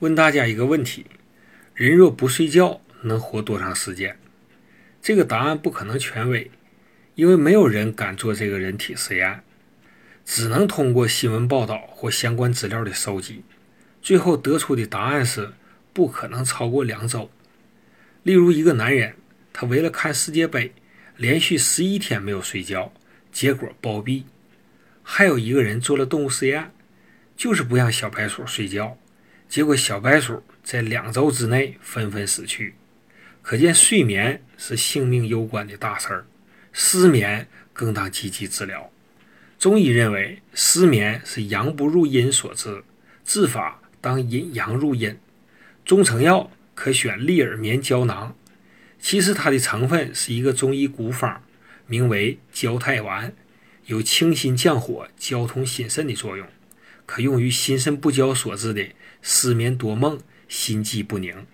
问大家一个问题：人若不睡觉，能活多长时间？这个答案不可能权威，因为没有人敢做这个人体实验，只能通过新闻报道或相关资料的收集，最后得出的答案是不可能超过两周。例如，一个男人，他为了看世界杯，连续十一天没有睡觉，结果暴毙；还有一个人做了动物实验，就是不让小白鼠睡觉。结果，小白鼠在两周之内纷纷死去。可见，睡眠是性命攸关的大事儿，失眠更当积极治疗。中医认为，失眠是阳不入阴所致，治法当引阳入阴。中成药可选利耳眠胶囊，其实它的成分是一个中医古方，名为焦太丸，有清心降火、交通心肾的作用。可用于心肾不交所致的失眠多梦、心悸不宁。